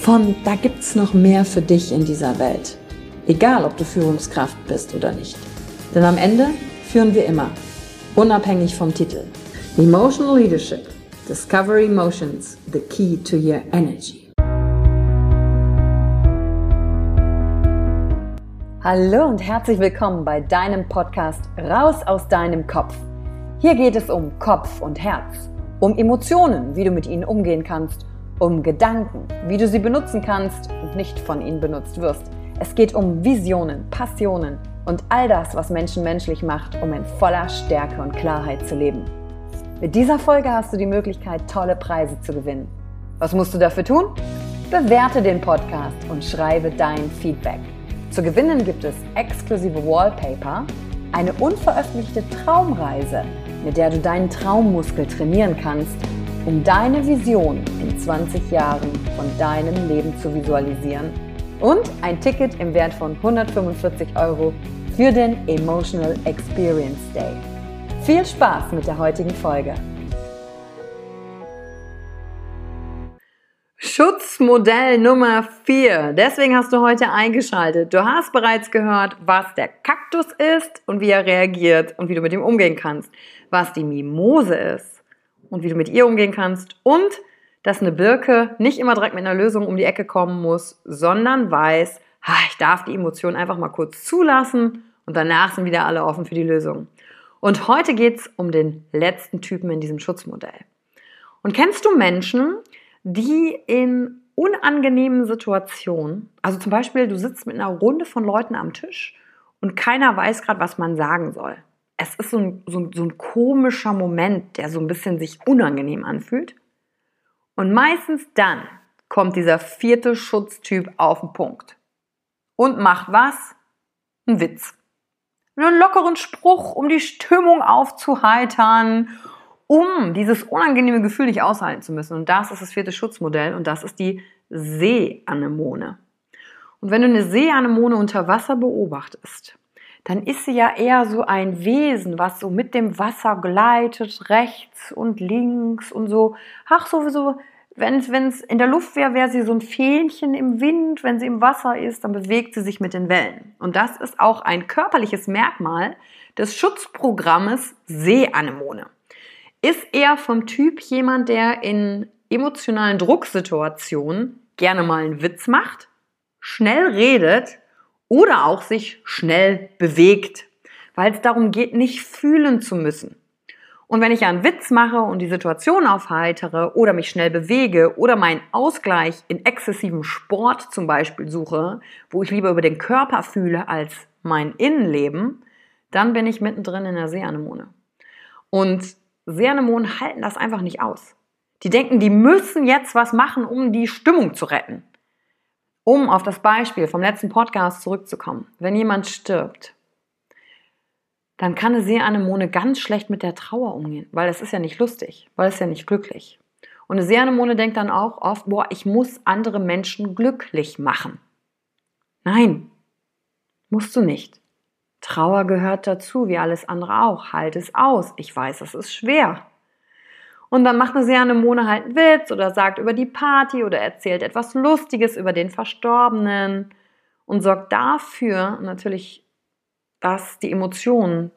von da gibt's noch mehr für dich in dieser Welt. Egal, ob du Führungskraft bist oder nicht. Denn am Ende führen wir immer, unabhängig vom Titel. Emotional Leadership. Discover Emotions, the key to your energy. Hallo und herzlich willkommen bei deinem Podcast Raus aus deinem Kopf. Hier geht es um Kopf und Herz, um Emotionen, wie du mit ihnen umgehen kannst um Gedanken, wie du sie benutzen kannst und nicht von ihnen benutzt wirst. Es geht um Visionen, Passionen und all das, was Menschen menschlich macht, um in voller Stärke und Klarheit zu leben. Mit dieser Folge hast du die Möglichkeit, tolle Preise zu gewinnen. Was musst du dafür tun? Bewerte den Podcast und schreibe dein Feedback. Zu gewinnen gibt es exklusive Wallpaper, eine unveröffentlichte Traumreise, mit der du deinen Traummuskel trainieren kannst um deine Vision in 20 Jahren von deinem Leben zu visualisieren und ein Ticket im Wert von 145 Euro für den Emotional Experience Day. Viel Spaß mit der heutigen Folge. Schutzmodell Nummer 4. Deswegen hast du heute eingeschaltet. Du hast bereits gehört, was der Kaktus ist und wie er reagiert und wie du mit ihm umgehen kannst. Was die Mimose ist und wie du mit ihr umgehen kannst und dass eine Birke nicht immer direkt mit einer Lösung um die Ecke kommen muss, sondern weiß, ich darf die Emotionen einfach mal kurz zulassen und danach sind wieder alle offen für die Lösung. Und heute geht es um den letzten Typen in diesem Schutzmodell. Und kennst du Menschen, die in unangenehmen Situationen, also zum Beispiel du sitzt mit einer Runde von Leuten am Tisch und keiner weiß gerade, was man sagen soll es ist so ein, so, so ein komischer Moment, der so ein bisschen sich unangenehm anfühlt. Und meistens dann kommt dieser vierte Schutztyp auf den Punkt und macht was? Ein Witz. Einen lockeren Spruch, um die Stimmung aufzuheitern, um dieses unangenehme Gefühl nicht aushalten zu müssen. Und das ist das vierte Schutzmodell und das ist die Seeanemone. Und wenn du eine Seeanemone unter Wasser beobachtest, dann ist sie ja eher so ein Wesen, was so mit dem Wasser gleitet, rechts und links und so. Ach, sowieso, wenn es in der Luft wäre, wäre sie so ein Fähnchen im Wind. Wenn sie im Wasser ist, dann bewegt sie sich mit den Wellen. Und das ist auch ein körperliches Merkmal des Schutzprogrammes Seeanemone. Ist eher vom Typ jemand, der in emotionalen Drucksituationen gerne mal einen Witz macht, schnell redet oder auch sich schnell bewegt, weil es darum geht, nicht fühlen zu müssen. Und wenn ich einen Witz mache und die Situation aufheitere oder mich schnell bewege oder meinen Ausgleich in exzessivem Sport zum Beispiel suche, wo ich lieber über den Körper fühle als mein Innenleben, dann bin ich mittendrin in der Seeanemone. Und Seeanemonen halten das einfach nicht aus. Die denken, die müssen jetzt was machen, um die Stimmung zu retten. Um auf das Beispiel vom letzten Podcast zurückzukommen. Wenn jemand stirbt, dann kann eine Seeanemone ganz schlecht mit der Trauer umgehen, weil es ist ja nicht lustig, weil es ja nicht glücklich. Und eine Seeanemone denkt dann auch oft, boah, ich muss andere Menschen glücklich machen. Nein, musst du nicht. Trauer gehört dazu, wie alles andere auch. Halt es aus. Ich weiß, es ist schwer. Und dann macht eine sehr Anemone halt einen Witz oder sagt über die Party oder erzählt etwas Lustiges über den Verstorbenen und sorgt dafür natürlich, dass die Emotionen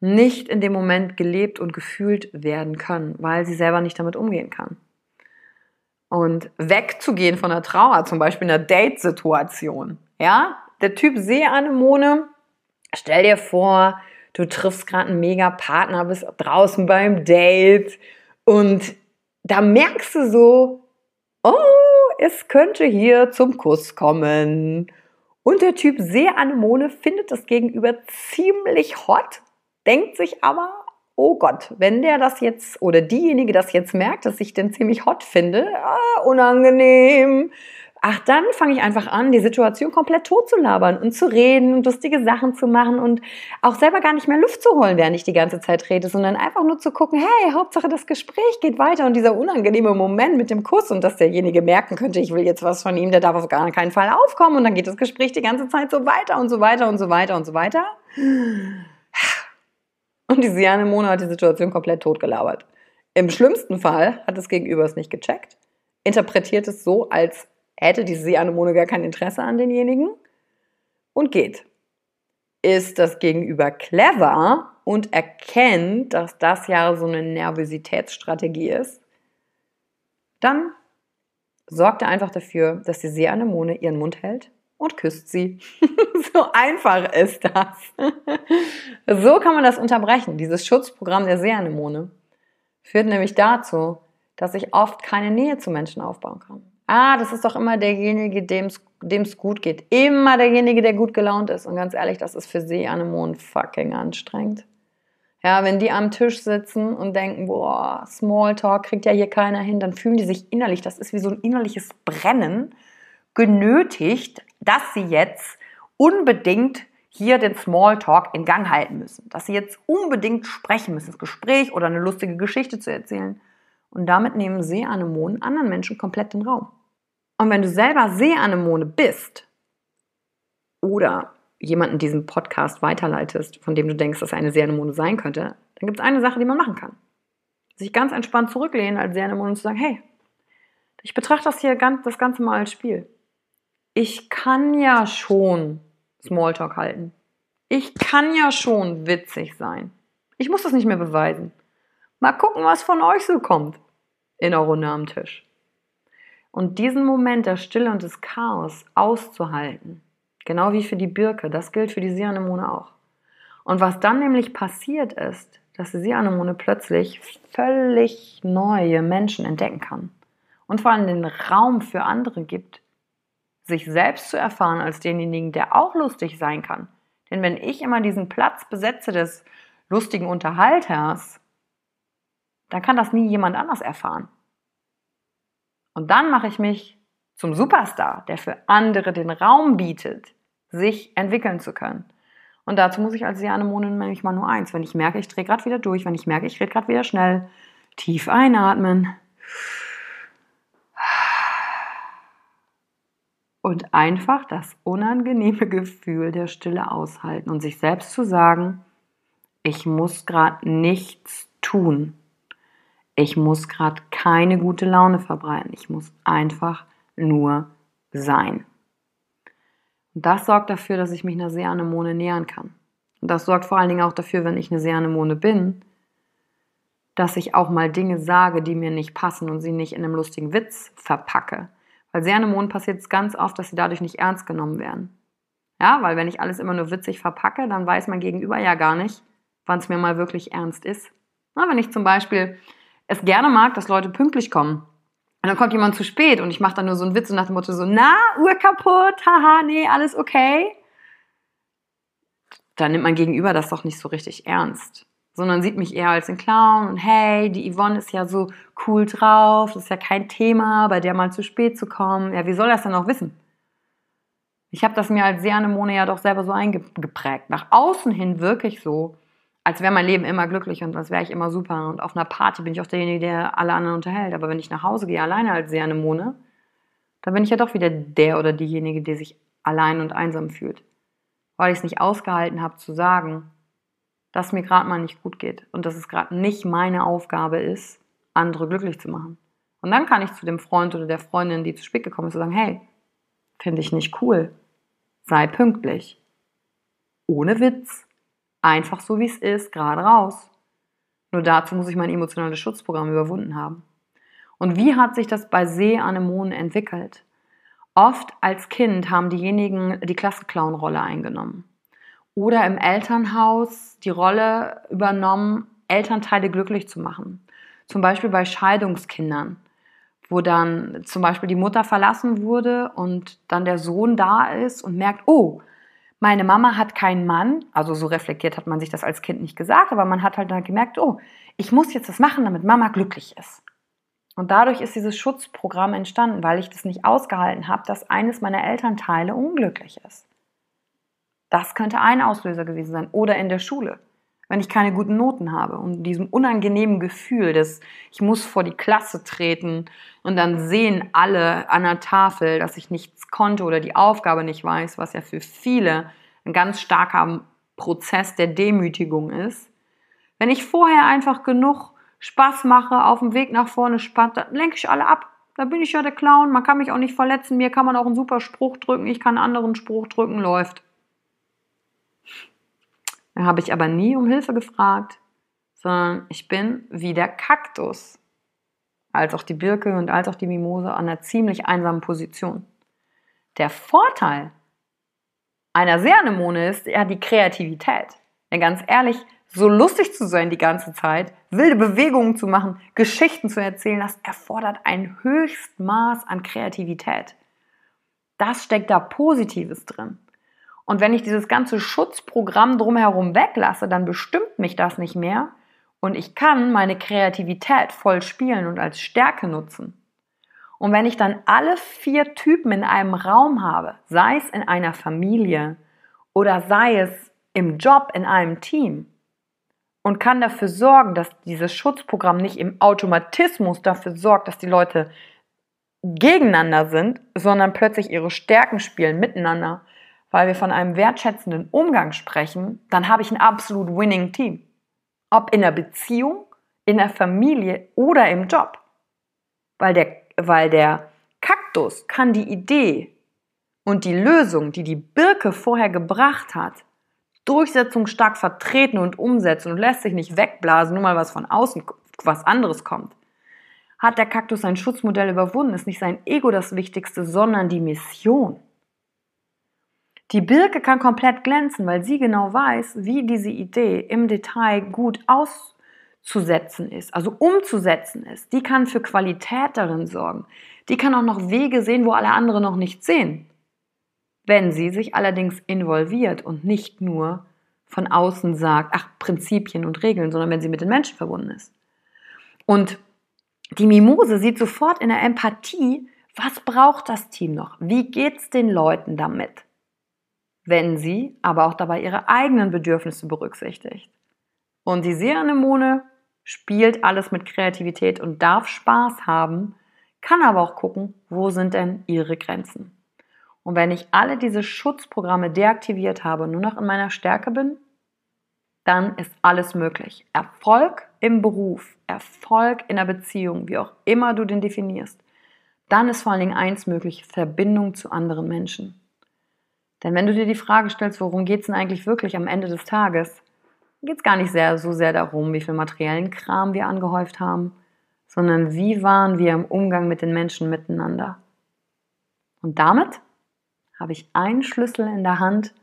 nicht in dem Moment gelebt und gefühlt werden können, weil sie selber nicht damit umgehen kann. Und wegzugehen von der Trauer, zum Beispiel in einer Date-Situation. Ja, der Typ Seeanemone, stell dir vor, du triffst gerade einen mega Partner, bist draußen beim Date und da merkst du so, oh, es könnte hier zum Kuss kommen. Und der Typ Seeanemone findet das Gegenüber ziemlich hot, denkt sich aber, oh Gott, wenn der das jetzt oder diejenige das jetzt merkt, dass ich den ziemlich hot finde, ah, unangenehm, ach, dann fange ich einfach an, die Situation komplett tot zu labern und zu reden und lustige Sachen zu machen und auch selber gar nicht mehr Luft zu holen, während ich die ganze Zeit rede, sondern einfach nur zu gucken, hey, Hauptsache das Gespräch geht weiter und dieser unangenehme Moment mit dem Kuss und dass derjenige merken könnte, ich will jetzt was von ihm, der darf auf gar keinen Fall aufkommen und dann geht das Gespräch die ganze Zeit so weiter und so weiter und so weiter und so weiter. Und die Sianemone hat die Situation komplett totgelabert. Im schlimmsten Fall hat das Gegenüber es nicht gecheckt, interpretiert es so, als hätte diese Seeanemone gar kein Interesse an denjenigen und geht. Ist das Gegenüber clever und erkennt, dass das ja so eine Nervositätsstrategie ist, dann sorgt er einfach dafür, dass die Seeanemone ihren Mund hält und küsst sie. so einfach ist das. so kann man das unterbrechen. Dieses Schutzprogramm der Seeanemone führt nämlich dazu, dass ich oft keine Nähe zu Menschen aufbauen kann. Ah, das ist doch immer derjenige, dem es gut geht. Immer derjenige, der gut gelaunt ist. Und ganz ehrlich, das ist für sie Anemonen fucking anstrengend. Ja, wenn die am Tisch sitzen und denken, boah, Smalltalk kriegt ja hier keiner hin, dann fühlen die sich innerlich, das ist wie so ein innerliches Brennen, genötigt, dass sie jetzt unbedingt hier den Smalltalk in Gang halten müssen. Dass sie jetzt unbedingt sprechen müssen, das Gespräch oder eine lustige Geschichte zu erzählen. Und damit nehmen Seeanemonen anderen Menschen komplett den Raum. Und wenn du selber Seeanemone bist oder jemanden diesen Podcast weiterleitest, von dem du denkst, dass er eine Seeanemone sein könnte, dann gibt es eine Sache, die man machen kann. Sich ganz entspannt zurücklehnen als Seeanemone und zu sagen, hey, ich betrachte das hier ganz, das Ganze mal als Spiel. Ich kann ja schon Smalltalk halten. Ich kann ja schon witzig sein. Ich muss das nicht mehr beweisen. Mal gucken, was von euch so kommt in der Runde am Tisch. Und diesen Moment der Stille und des Chaos auszuhalten, genau wie für die Birke, das gilt für die Sianemone auch. Und was dann nämlich passiert ist, dass die Sianemone plötzlich völlig neue Menschen entdecken kann und vor allem den Raum für andere gibt, sich selbst zu erfahren als denjenigen, der auch lustig sein kann. Denn wenn ich immer diesen Platz besetze des lustigen Unterhalters, dann kann das nie jemand anders erfahren. Und dann mache ich mich zum Superstar, der für andere den Raum bietet, sich entwickeln zu können. Und dazu muss ich als Janemone nämlich mal nur eins. Wenn ich merke, ich drehe gerade wieder durch, wenn ich merke, ich rede gerade wieder schnell, tief einatmen. Und einfach das unangenehme Gefühl der Stille aushalten und sich selbst zu sagen, ich muss gerade nichts tun. Ich muss gerade keine gute Laune verbreiten. Ich muss einfach nur sein. Und das sorgt dafür, dass ich mich einer Seeanemone nähern kann. Und das sorgt vor allen Dingen auch dafür, wenn ich eine Seeanemone bin, dass ich auch mal Dinge sage, die mir nicht passen und sie nicht in einem lustigen Witz verpacke. Weil Seeanemonen passiert es ganz oft, dass sie dadurch nicht ernst genommen werden. Ja, weil wenn ich alles immer nur witzig verpacke, dann weiß mein Gegenüber ja gar nicht, wann es mir mal wirklich ernst ist. Na, wenn ich zum Beispiel es gerne mag, dass Leute pünktlich kommen. Und dann kommt jemand zu spät und ich mache dann nur so einen Witz und nach dem Motto so, na, Uhr kaputt, haha, nee, alles okay. Dann nimmt mein Gegenüber das doch nicht so richtig ernst, sondern sieht mich eher als den Clown und hey, die Yvonne ist ja so cool drauf, das ist ja kein Thema, bei der mal zu spät zu kommen. Ja, wie soll das denn auch wissen? Ich habe das mir als Seanemone ja doch selber so eingeprägt. Nach außen hin wirklich so, als wäre mein Leben immer glücklich und als wäre ich immer super. Und auf einer Party bin ich auch derjenige, der alle anderen unterhält. Aber wenn ich nach Hause gehe, alleine als Seanemone, dann bin ich ja doch wieder der oder diejenige, die sich allein und einsam fühlt. weil ich es nicht ausgehalten habe zu sagen, dass mir gerade mal nicht gut geht und dass es gerade nicht meine Aufgabe ist, andere glücklich zu machen. Und dann kann ich zu dem Freund oder der Freundin, die zu spät gekommen ist, sagen, hey, finde ich nicht cool. Sei pünktlich. Ohne Witz. Einfach so, wie es ist, gerade raus. Nur dazu muss ich mein emotionales Schutzprogramm überwunden haben. Und wie hat sich das bei Seeanemonen entwickelt? Oft als Kind haben diejenigen die Klassenclown-Rolle eingenommen. Oder im Elternhaus die Rolle übernommen, Elternteile glücklich zu machen. Zum Beispiel bei Scheidungskindern wo dann zum Beispiel die Mutter verlassen wurde und dann der Sohn da ist und merkt, oh, meine Mama hat keinen Mann, also so reflektiert hat man sich das als Kind nicht gesagt, aber man hat halt dann gemerkt, oh, ich muss jetzt das machen, damit Mama glücklich ist. Und dadurch ist dieses Schutzprogramm entstanden, weil ich das nicht ausgehalten habe, dass eines meiner Elternteile unglücklich ist. Das könnte ein Auslöser gewesen sein. Oder in der Schule wenn ich keine guten Noten habe. Und diesem unangenehmen Gefühl, dass ich muss vor die Klasse treten und dann sehen alle an der Tafel, dass ich nichts konnte oder die Aufgabe nicht weiß, was ja für viele ein ganz starker Prozess der Demütigung ist. Wenn ich vorher einfach genug Spaß mache, auf dem Weg nach vorne spannt, dann lenke ich alle ab. Da bin ich ja der Clown, man kann mich auch nicht verletzen, mir kann man auch einen super Spruch drücken, ich kann einen anderen Spruch drücken, läuft. Habe ich aber nie um Hilfe gefragt, sondern ich bin wie der Kaktus, als auch die Birke und als auch die Mimose an einer ziemlich einsamen Position. Der Vorteil einer Seanemone ist ja die Kreativität. Denn ganz ehrlich, so lustig zu sein die ganze Zeit, wilde Bewegungen zu machen, Geschichten zu erzählen, das erfordert ein Höchstmaß an Kreativität. Das steckt da Positives drin. Und wenn ich dieses ganze Schutzprogramm drumherum weglasse, dann bestimmt mich das nicht mehr und ich kann meine Kreativität voll spielen und als Stärke nutzen. Und wenn ich dann alle vier Typen in einem Raum habe, sei es in einer Familie oder sei es im Job in einem Team, und kann dafür sorgen, dass dieses Schutzprogramm nicht im Automatismus dafür sorgt, dass die Leute gegeneinander sind, sondern plötzlich ihre Stärken spielen miteinander, weil wir von einem wertschätzenden Umgang sprechen, dann habe ich ein absolut winning Team. Ob in der Beziehung, in der Familie oder im Job. Weil der, weil der Kaktus kann die Idee und die Lösung, die die Birke vorher gebracht hat, durchsetzungsstark vertreten und umsetzen und lässt sich nicht wegblasen, nur mal was von außen, was anderes kommt. Hat der Kaktus sein Schutzmodell überwunden, ist nicht sein Ego das Wichtigste, sondern die Mission. Die Birke kann komplett glänzen, weil sie genau weiß, wie diese Idee im Detail gut auszusetzen ist, also umzusetzen ist. Die kann für Qualität darin sorgen. Die kann auch noch Wege sehen, wo alle anderen noch nicht sehen. Wenn sie sich allerdings involviert und nicht nur von außen sagt, ach, Prinzipien und Regeln, sondern wenn sie mit den Menschen verbunden ist. Und die Mimose sieht sofort in der Empathie, was braucht das Team noch? Wie geht's den Leuten damit? Wenn sie aber auch dabei ihre eigenen Bedürfnisse berücksichtigt. Und die Seeranemone spielt alles mit Kreativität und darf Spaß haben, kann aber auch gucken, wo sind denn ihre Grenzen. Und wenn ich alle diese Schutzprogramme deaktiviert habe und nur noch in meiner Stärke bin, dann ist alles möglich. Erfolg im Beruf, Erfolg in der Beziehung, wie auch immer du den definierst, dann ist vor allen Dingen eins möglich, Verbindung zu anderen Menschen. Denn wenn du dir die Frage stellst, worum geht es denn eigentlich wirklich am Ende des Tages, geht es gar nicht sehr, so sehr darum, wie viel materiellen Kram wir angehäuft haben, sondern wie waren wir im Umgang mit den Menschen miteinander. Und damit habe ich einen Schlüssel in der Hand,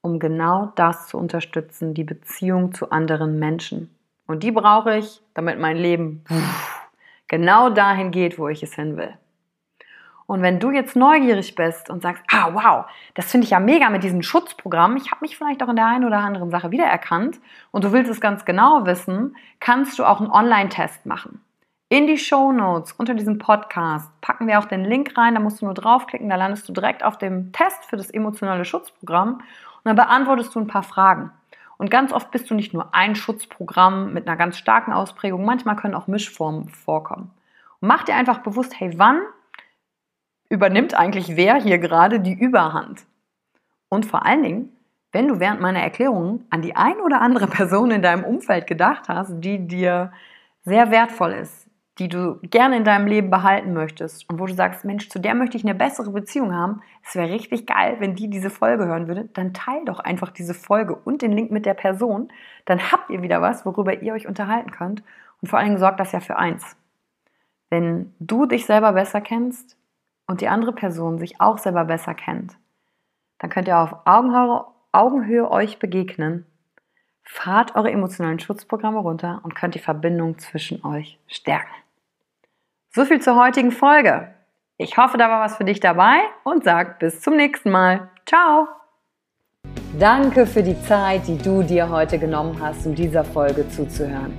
um genau das zu unterstützen, die Beziehung zu anderen Menschen. Und die brauche ich, damit mein Leben genau dahin geht, wo ich es hin will. Und wenn du jetzt neugierig bist und sagst, ah wow, das finde ich ja mega mit diesem Schutzprogramm, ich habe mich vielleicht auch in der einen oder anderen Sache wiedererkannt und du willst es ganz genau wissen, kannst du auch einen Online-Test machen. In die Show Notes unter diesem Podcast packen wir auch den Link rein, da musst du nur draufklicken, da landest du direkt auf dem Test für das emotionale Schutzprogramm und dann beantwortest du ein paar Fragen. Und ganz oft bist du nicht nur ein Schutzprogramm mit einer ganz starken Ausprägung, manchmal können auch Mischformen vorkommen. Und mach dir einfach bewusst, hey, wann übernimmt eigentlich wer hier gerade die Überhand? Und vor allen Dingen, wenn du während meiner Erklärung an die ein oder andere Person in deinem Umfeld gedacht hast, die dir sehr wertvoll ist, die du gerne in deinem Leben behalten möchtest und wo du sagst, Mensch, zu der möchte ich eine bessere Beziehung haben, es wäre richtig geil, wenn die diese Folge hören würde, dann teil doch einfach diese Folge und den Link mit der Person, dann habt ihr wieder was, worüber ihr euch unterhalten könnt und vor allen Dingen sorgt das ja für eins. Wenn du dich selber besser kennst und die andere Person sich auch selber besser kennt, dann könnt ihr auf Augenhöhe, Augenhöhe euch begegnen fahrt eure emotionalen Schutzprogramme runter und könnt die Verbindung zwischen euch stärken. So viel zur heutigen Folge. Ich hoffe, da war was für dich dabei und sag bis zum nächsten Mal. Ciao! Danke für die Zeit, die du dir heute genommen hast, um dieser Folge zuzuhören.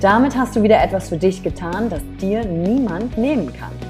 Damit hast du wieder etwas für dich getan, das dir niemand nehmen kann.